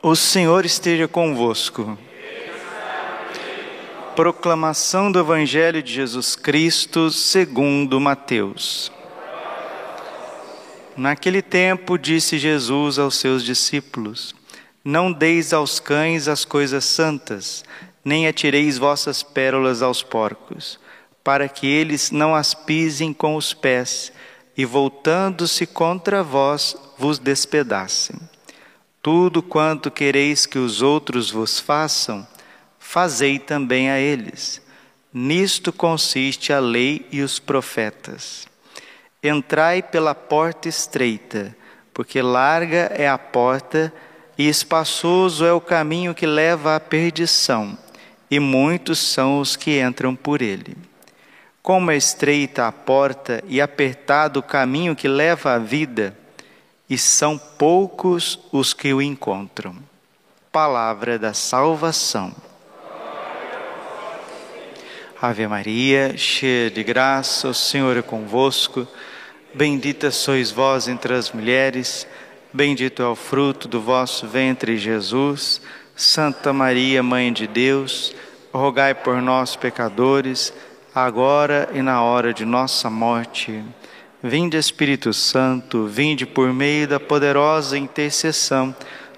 O Senhor esteja convosco. Proclamação do Evangelho de Jesus Cristo segundo Mateus. Naquele tempo disse Jesus aos seus discípulos: Não deis aos cães as coisas santas, nem atireis vossas pérolas aos porcos, para que eles não as pisem com os pés e voltando-se contra vós vos despedacem. Tudo quanto quereis que os outros vos façam, fazei também a eles. Nisto consiste a lei e os profetas. Entrai pela porta estreita, porque larga é a porta e espaçoso é o caminho que leva à perdição, e muitos são os que entram por ele. Como é estreita a porta e apertado o caminho que leva à vida, e são poucos os que o encontram. Palavra da salvação. Ave Maria, cheia de graça, o Senhor é convosco. Bendita sois vós entre as mulheres, bendito é o fruto do vosso ventre, Jesus. Santa Maria, Mãe de Deus, rogai por nós, pecadores, agora e na hora de nossa morte. Vinde Espírito Santo, vinde por meio da poderosa intercessão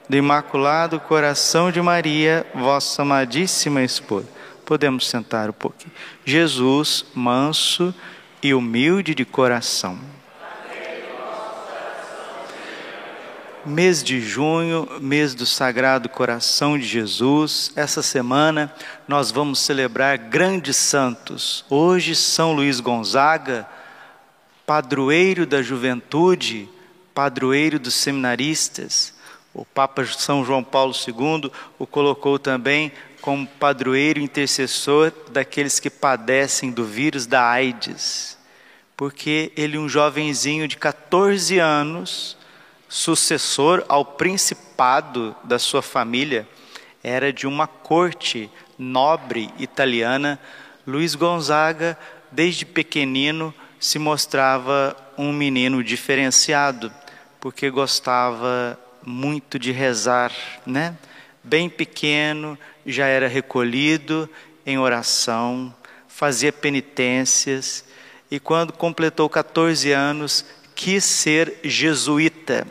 do Imaculado Coração de Maria, vossa amadíssima esposa. Podemos sentar um pouquinho. Jesus, manso e humilde de coração. Mês de junho, mês do Sagrado Coração de Jesus. Essa semana nós vamos celebrar grandes santos. Hoje, São Luís Gonzaga padroeiro da juventude, padroeiro dos seminaristas. O Papa São João Paulo II o colocou também como padroeiro intercessor daqueles que padecem do vírus da AIDS, porque ele, um jovenzinho de 14 anos, sucessor ao principado da sua família, era de uma corte nobre italiana. Luiz Gonzaga, desde pequenino, se mostrava um menino diferenciado, porque gostava muito de rezar, né? Bem pequeno, já era recolhido em oração, fazia penitências e quando completou 14 anos, quis ser jesuíta.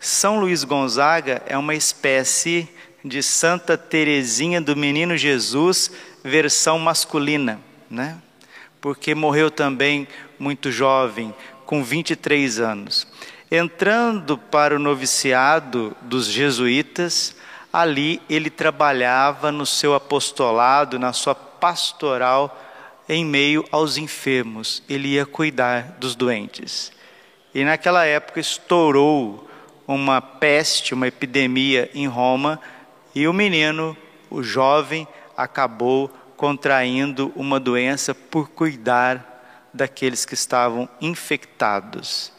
São Luís Gonzaga é uma espécie de Santa Teresinha do Menino Jesus, versão masculina, né? Porque morreu também muito jovem, com 23 anos. Entrando para o noviciado dos jesuítas, ali ele trabalhava no seu apostolado, na sua pastoral, em meio aos enfermos. Ele ia cuidar dos doentes. E naquela época estourou uma peste, uma epidemia em Roma, e o menino, o jovem, acabou contraindo uma doença por cuidar daqueles que estavam infectados.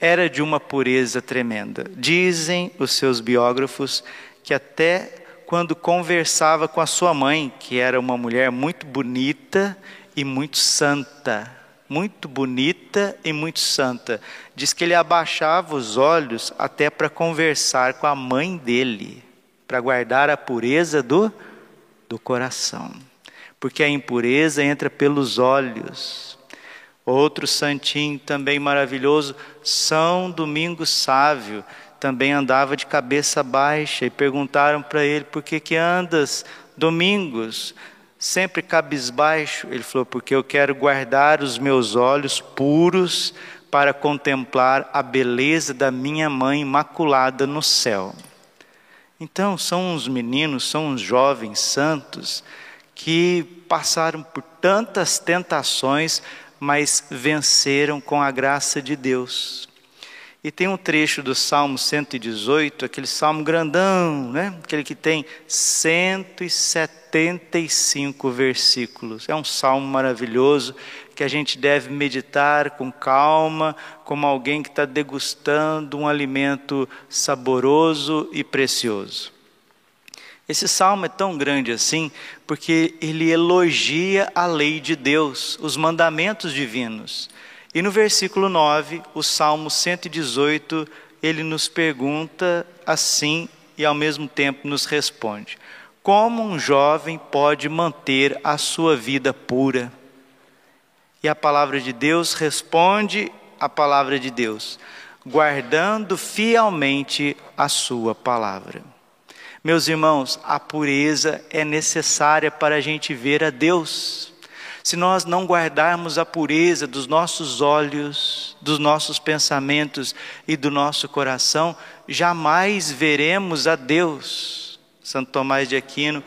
Era de uma pureza tremenda. Dizem os seus biógrafos que até quando conversava com a sua mãe, que era uma mulher muito bonita e muito santa, muito bonita e muito santa, diz que ele abaixava os olhos até para conversar com a mãe dele, para guardar a pureza do, do coração. Porque a impureza entra pelos olhos, Outro santinho também maravilhoso, São Domingos Sávio, também andava de cabeça baixa e perguntaram para ele: por que, que andas, Domingos, sempre cabisbaixo? Ele falou: porque eu quero guardar os meus olhos puros para contemplar a beleza da minha mãe imaculada no céu. Então, são uns meninos, são uns jovens santos que passaram por tantas tentações, mas venceram com a graça de Deus. E tem um trecho do Salmo 118, aquele salmo grandão, né? aquele que tem 175 versículos. É um salmo maravilhoso que a gente deve meditar com calma, como alguém que está degustando um alimento saboroso e precioso. Esse salmo é tão grande assim porque ele elogia a lei de Deus, os mandamentos divinos. E no versículo 9, o Salmo 118, ele nos pergunta assim e ao mesmo tempo nos responde. Como um jovem pode manter a sua vida pura? E a palavra de Deus responde a palavra de Deus, guardando fielmente a sua palavra. Meus irmãos, a pureza é necessária para a gente ver a Deus. Se nós não guardarmos a pureza dos nossos olhos, dos nossos pensamentos e do nosso coração, jamais veremos a Deus. Santo Tomás de Aquino,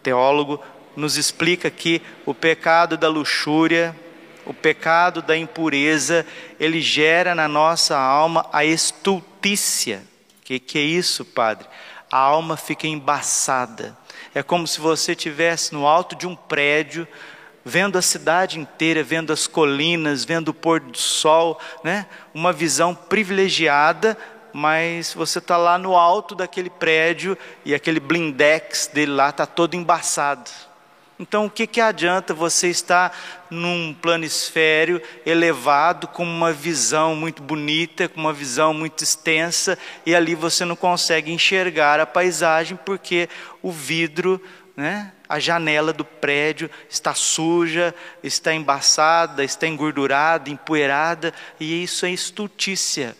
teólogo, nos explica que o pecado da luxúria, o pecado da impureza, ele gera na nossa alma a estultícia. O que, que é isso, Padre? A alma fica embaçada. É como se você estivesse no alto de um prédio, vendo a cidade inteira, vendo as colinas, vendo o pôr do sol, né? uma visão privilegiada, mas você está lá no alto daquele prédio e aquele blindex dele lá está todo embaçado. Então, o que, que adianta você estar num planisfério elevado, com uma visão muito bonita, com uma visão muito extensa, e ali você não consegue enxergar a paisagem porque o vidro, né, a janela do prédio está suja, está embaçada, está engordurada, empoeirada, e isso é estultícia.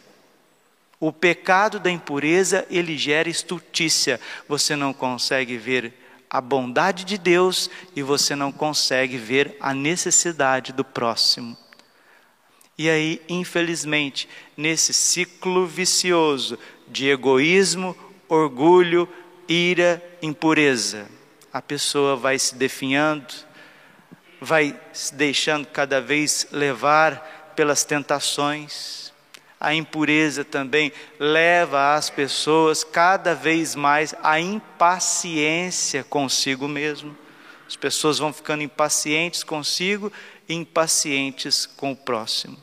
O pecado da impureza, ele gera estultícia. Você não consegue ver a bondade de Deus e você não consegue ver a necessidade do próximo. E aí, infelizmente, nesse ciclo vicioso de egoísmo, orgulho, ira, impureza, a pessoa vai se definhando, vai se deixando cada vez levar pelas tentações, a impureza também leva as pessoas cada vez mais à impaciência consigo mesmo. As pessoas vão ficando impacientes consigo e impacientes com o próximo.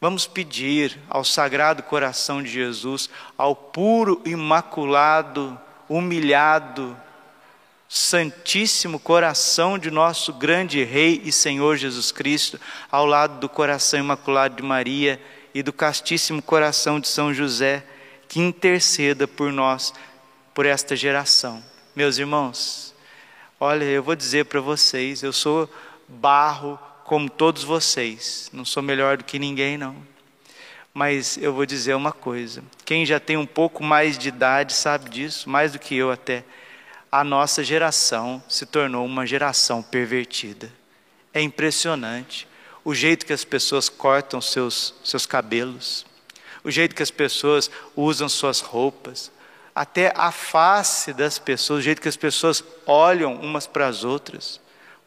Vamos pedir ao Sagrado Coração de Jesus, ao puro, imaculado, humilhado, Santíssimo Coração de nosso grande Rei e Senhor Jesus Cristo, ao lado do coração imaculado de Maria e do castíssimo coração de São José, que interceda por nós, por esta geração. Meus irmãos, olha, eu vou dizer para vocês, eu sou barro como todos vocês, não sou melhor do que ninguém, não. Mas eu vou dizer uma coisa: quem já tem um pouco mais de idade sabe disso, mais do que eu até. A nossa geração se tornou uma geração pervertida. É impressionante o jeito que as pessoas cortam seus, seus cabelos, o jeito que as pessoas usam suas roupas, até a face das pessoas, o jeito que as pessoas olham umas para as outras.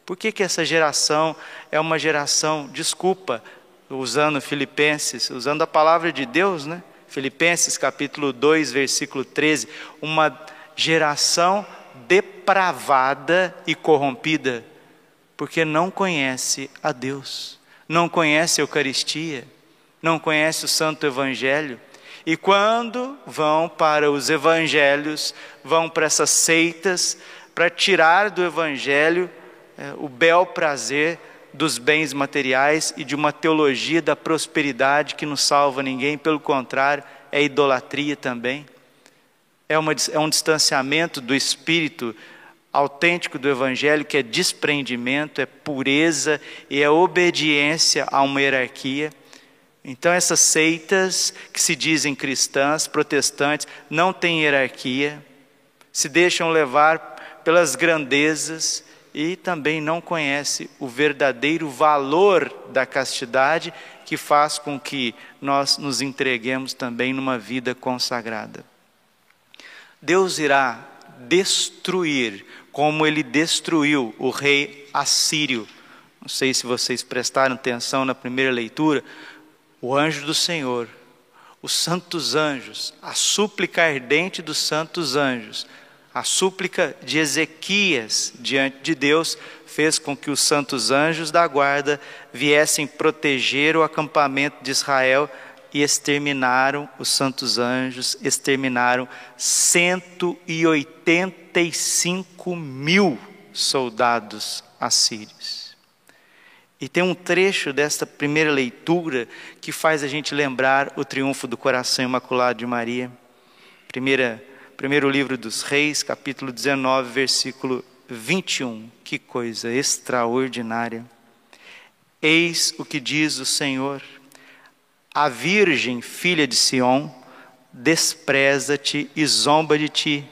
Por que, que essa geração é uma geração, desculpa, usando Filipenses, usando a palavra de Deus, né? Filipenses capítulo 2, versículo 13, uma geração depravada e corrompida, porque não conhece a Deus não conhece a Eucaristia, não conhece o Santo Evangelho. E quando vão para os evangelhos, vão para essas seitas, para tirar do Evangelho é, o bel prazer dos bens materiais e de uma teologia da prosperidade que não salva ninguém, pelo contrário, é idolatria também. É, uma, é um distanciamento do espírito autêntico do Evangelho, que é desprendimento, é pureza e é obediência a uma hierarquia. Então, essas seitas que se dizem cristãs, protestantes, não têm hierarquia, se deixam levar pelas grandezas e também não conhecem o verdadeiro valor da castidade que faz com que nós nos entreguemos também numa vida consagrada. Deus irá destruir como ele destruiu o rei assírio. Não sei se vocês prestaram atenção na primeira leitura. O anjo do Senhor, os santos anjos, a súplica ardente dos santos anjos, a súplica de Ezequias diante de Deus fez com que os santos anjos da guarda viessem proteger o acampamento de Israel e exterminaram os santos anjos, exterminaram 185 mil soldados assírios. E tem um trecho desta primeira leitura que faz a gente lembrar o triunfo do coração imaculado de Maria. Primeira primeiro livro dos Reis, capítulo 19, versículo 21. Que coisa extraordinária. Eis o que diz o Senhor: A virgem, filha de Sião, despreza-te e zomba de ti.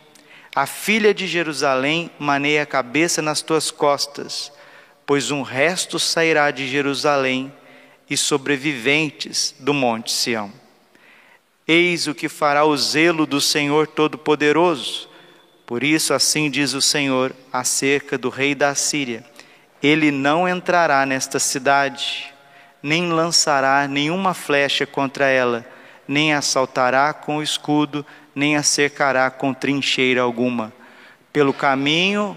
A filha de Jerusalém maneia a cabeça nas tuas costas, pois um resto sairá de Jerusalém e sobreviventes do monte Sião. Eis o que fará o zelo do Senhor Todo-Poderoso. Por isso, assim diz o Senhor acerca do rei da Síria: Ele não entrará nesta cidade, nem lançará nenhuma flecha contra ela, nem assaltará com escudo, nem a cercará com trincheira alguma. Pelo caminho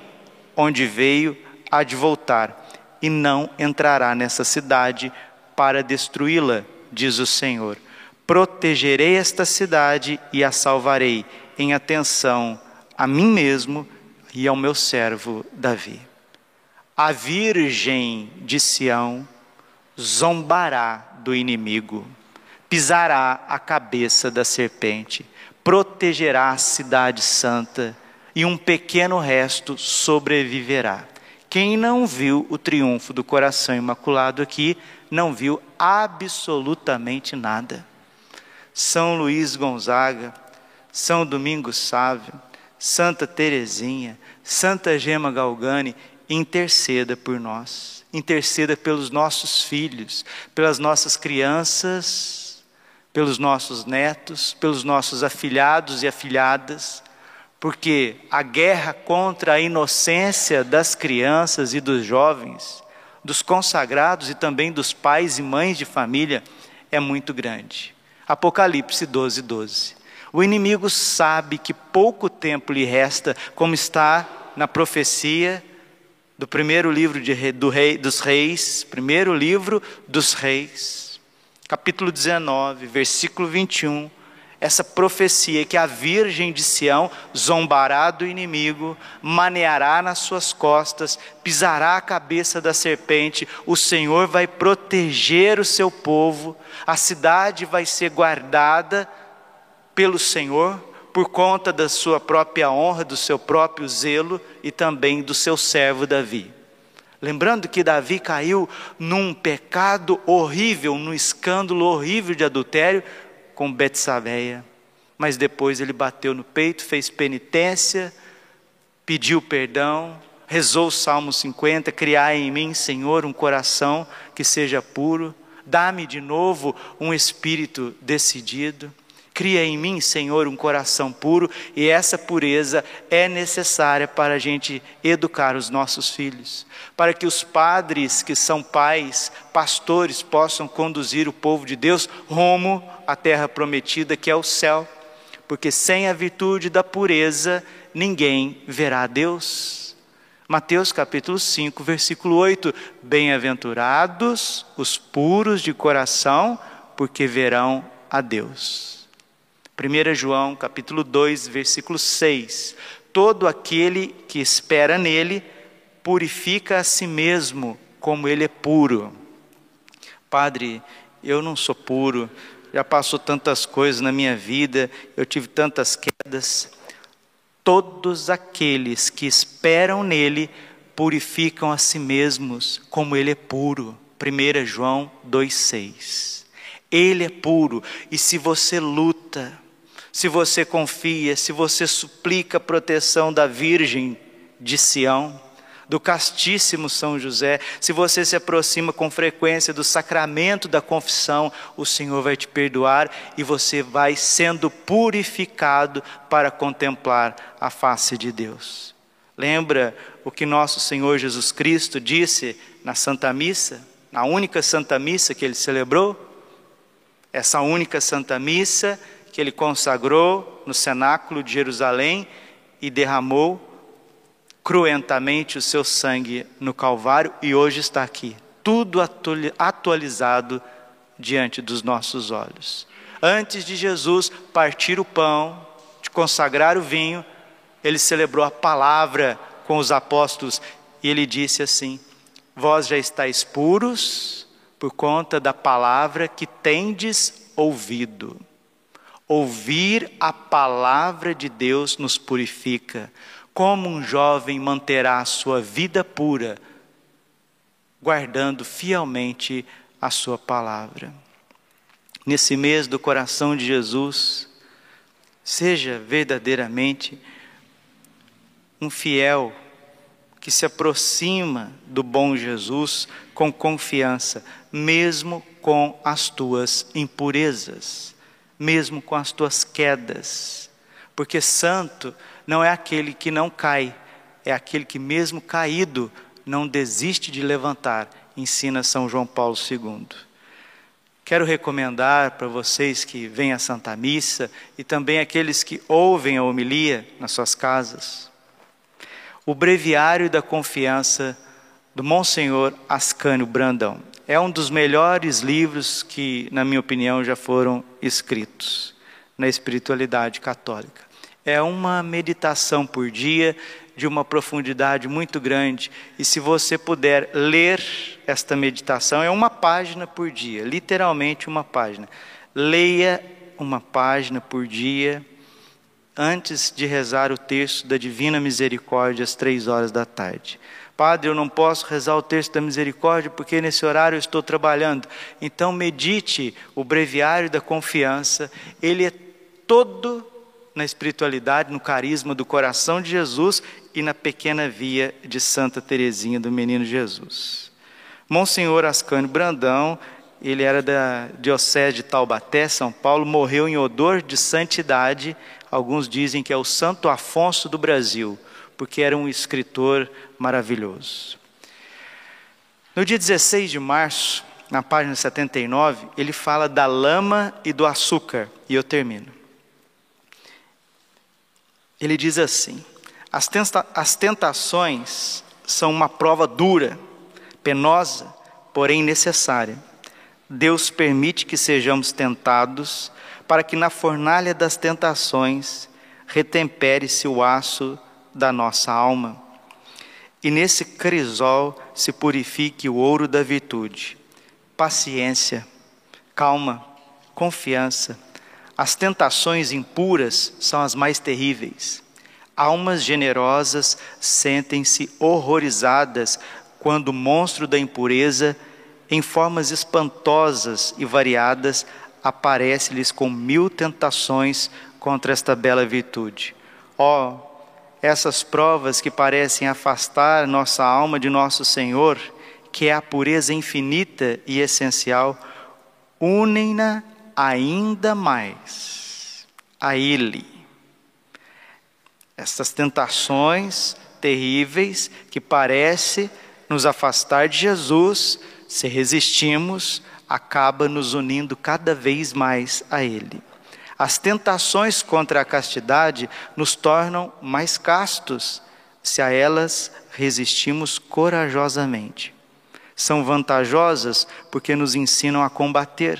onde veio, há de voltar, e não entrará nessa cidade para destruí-la, diz o Senhor. Protegerei esta cidade e a salvarei, em atenção a mim mesmo e ao meu servo Davi. A virgem de Sião zombará do inimigo, pisará a cabeça da serpente, protegerá a cidade santa e um pequeno resto sobreviverá. Quem não viu o triunfo do coração imaculado aqui, não viu absolutamente nada. São Luís Gonzaga, São Domingos Sávio, Santa Teresinha, Santa Gema Galgani, interceda por nós, interceda pelos nossos filhos, pelas nossas crianças, pelos nossos netos, pelos nossos afilhados e afilhadas, porque a guerra contra a inocência das crianças e dos jovens, dos consagrados e também dos pais e mães de família é muito grande. Apocalipse 12, 12. O inimigo sabe que pouco tempo lhe resta, como está na profecia do primeiro livro de, do rei, dos reis, primeiro livro dos reis, capítulo 19, versículo 21 essa profecia que a virgem de Sião zombará do inimigo, maneará nas suas costas, pisará a cabeça da serpente, o Senhor vai proteger o seu povo, a cidade vai ser guardada pelo Senhor por conta da sua própria honra, do seu próprio zelo e também do seu servo Davi. Lembrando que Davi caiu num pecado horrível, num escândalo horrível de adultério, com Betsabeia, mas depois ele bateu no peito, fez penitência, pediu perdão, rezou o Salmo 50, criar em mim, Senhor, um coração que seja puro, dá-me de novo um espírito decidido. Cria em mim, Senhor, um coração puro, e essa pureza é necessária para a gente educar os nossos filhos, para que os padres que são pais, pastores, possam conduzir o povo de Deus rumo à terra prometida, que é o céu, porque sem a virtude da pureza, ninguém verá a Deus. Mateus capítulo 5, versículo 8: Bem-aventurados os puros de coração, porque verão a Deus. 1 João capítulo 2, versículo 6. Todo aquele que espera nele purifica a si mesmo, como ele é puro. Padre, eu não sou puro, já passou tantas coisas na minha vida, eu tive tantas quedas. Todos aqueles que esperam nele purificam a si mesmos, como ele é puro. 1 João 2,6. Ele é puro, e se você luta, se você confia, se você suplica a proteção da Virgem de Sião, do castíssimo São José, se você se aproxima com frequência do sacramento da confissão, o Senhor vai te perdoar e você vai sendo purificado para contemplar a face de Deus. Lembra o que nosso Senhor Jesus Cristo disse na Santa Missa, na única Santa Missa que ele celebrou? Essa única Santa Missa que ele consagrou no cenáculo de Jerusalém e derramou cruentamente o seu sangue no Calvário e hoje está aqui, tudo atualizado diante dos nossos olhos. Antes de Jesus partir o pão, de consagrar o vinho, ele celebrou a palavra com os apóstolos e ele disse assim: Vós já estáis puros por conta da palavra que tendes ouvido. Ouvir a palavra de Deus nos purifica. Como um jovem manterá a sua vida pura, guardando fielmente a sua palavra. Nesse mês do coração de Jesus, seja verdadeiramente um fiel que se aproxima do bom Jesus com confiança, mesmo com as tuas impurezas, mesmo com as tuas quedas. Porque santo não é aquele que não cai, é aquele que, mesmo caído, não desiste de levantar, ensina São João Paulo II. Quero recomendar para vocês que vêm à Santa Missa e também aqueles que ouvem a homilia nas suas casas, o Breviário da Confiança do Monsenhor Ascânio Brandão. É um dos melhores livros que, na minha opinião, já foram escritos na espiritualidade católica. É uma meditação por dia de uma profundidade muito grande. E se você puder ler esta meditação, é uma página por dia, literalmente uma página. Leia uma página por dia antes de rezar o texto da Divina Misericórdia às três horas da tarde. Padre, eu não posso rezar o texto da misericórdia porque nesse horário eu estou trabalhando. Então medite o breviário da confiança. Ele é todo na espiritualidade, no carisma do coração de Jesus e na pequena via de Santa Teresinha do Menino Jesus. Monsenhor Ascânio Brandão, ele era da Diocese de Taubaté, São Paulo, morreu em odor de santidade. Alguns dizem que é o Santo Afonso do Brasil, porque era um escritor maravilhoso. No dia 16 de março, na página 79, ele fala da lama e do açúcar, e eu termino. Ele diz assim: as, tenta as tentações são uma prova dura, penosa, porém necessária. Deus permite que sejamos tentados para que na fornalha das tentações retempere-se o aço da nossa alma. E nesse crisol se purifique o ouro da virtude. Paciência, calma, confiança, as tentações impuras são as mais terríveis. Almas generosas sentem-se horrorizadas quando o monstro da impureza, em formas espantosas e variadas, aparece-lhes com mil tentações contra esta bela virtude. Ó, oh, essas provas que parecem afastar nossa alma de nosso Senhor, que é a pureza infinita e essencial, unem-na ainda mais a Ele. Essas tentações terríveis que parece nos afastar de Jesus, se resistimos, acaba nos unindo cada vez mais a Ele. As tentações contra a castidade nos tornam mais castos se a elas resistimos corajosamente. São vantajosas porque nos ensinam a combater,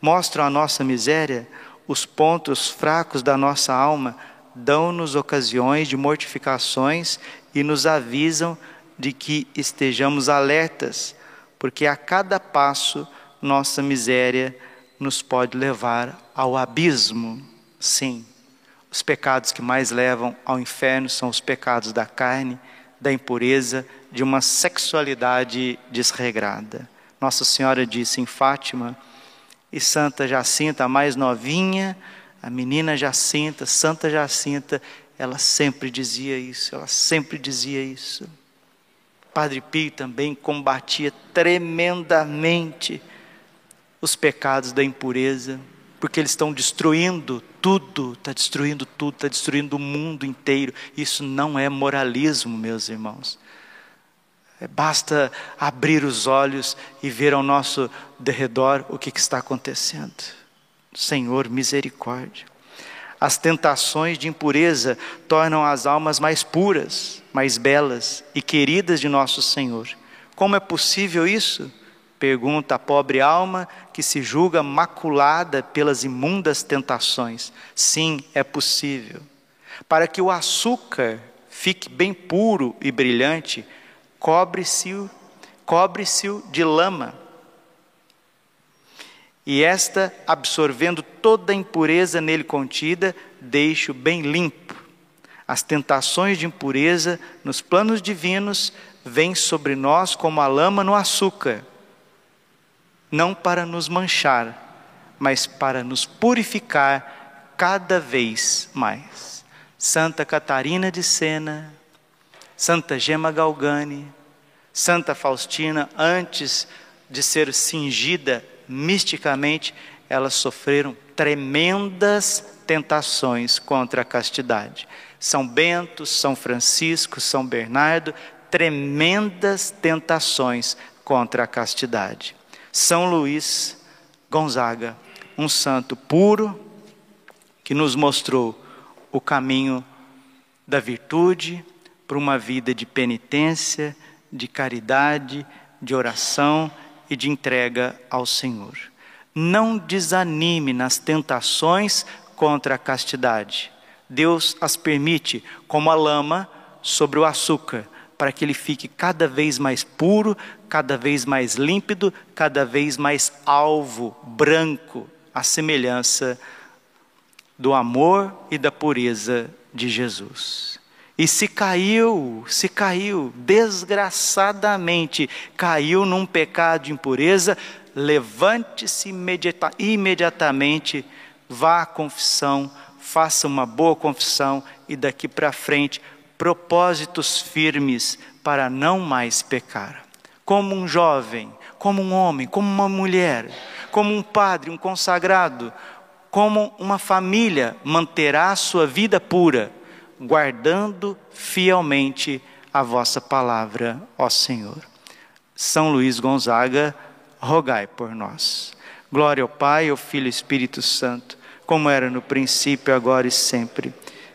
mostram a nossa miséria, os pontos fracos da nossa alma, dão-nos ocasiões de mortificações e nos avisam de que estejamos alertas, porque a cada passo nossa miséria nos pode levar ao abismo. Sim, os pecados que mais levam ao inferno são os pecados da carne, da impureza, de uma sexualidade desregrada. Nossa Senhora disse em Fátima, e Santa Jacinta, a mais novinha, a menina Jacinta, Santa Jacinta, ela sempre dizia isso, ela sempre dizia isso. Padre Pio também combatia tremendamente os pecados da impureza, porque eles estão destruindo tudo, está destruindo tudo, está destruindo o mundo inteiro. Isso não é moralismo, meus irmãos. É, basta abrir os olhos e ver ao nosso derredor o que, que está acontecendo. Senhor, misericórdia. As tentações de impureza tornam as almas mais puras, mais belas e queridas de nosso Senhor. Como é possível isso? Pergunta a pobre alma que se julga maculada pelas imundas tentações. Sim, é possível. Para que o açúcar fique bem puro e brilhante, cobre-se cobre de lama. e esta, absorvendo toda a impureza nele contida, deixe-o bem limpo. As tentações de impureza nos planos divinos vêm sobre nós como a lama no açúcar, não para nos manchar, mas para nos purificar cada vez mais. Santa Catarina de Sena, Santa Gema Galgani, Santa Faustina, antes de ser cingida misticamente, elas sofreram tremendas tentações contra a castidade. São Bento, São Francisco, São Bernardo, tremendas tentações contra a castidade. São Luís Gonzaga, um santo puro que nos mostrou o caminho da virtude para uma vida de penitência, de caridade, de oração e de entrega ao Senhor. Não desanime nas tentações contra a castidade. Deus as permite como a lama sobre o açúcar, para que ele fique cada vez mais puro, cada vez mais límpido, cada vez mais alvo, branco, à semelhança do amor e da pureza de Jesus. E se caiu, se caiu, desgraçadamente, caiu num pecado de impureza, levante-se imediata, imediatamente, vá à confissão, faça uma boa confissão e daqui para frente, propósitos firmes para não mais pecar. Como um jovem, como um homem, como uma mulher, como um padre, um consagrado, como uma família manterá sua vida pura guardando fielmente a vossa palavra, ó Senhor. São Luís Gonzaga, rogai por nós. Glória ao Pai, ao Filho e Espírito Santo, como era no princípio, agora e sempre.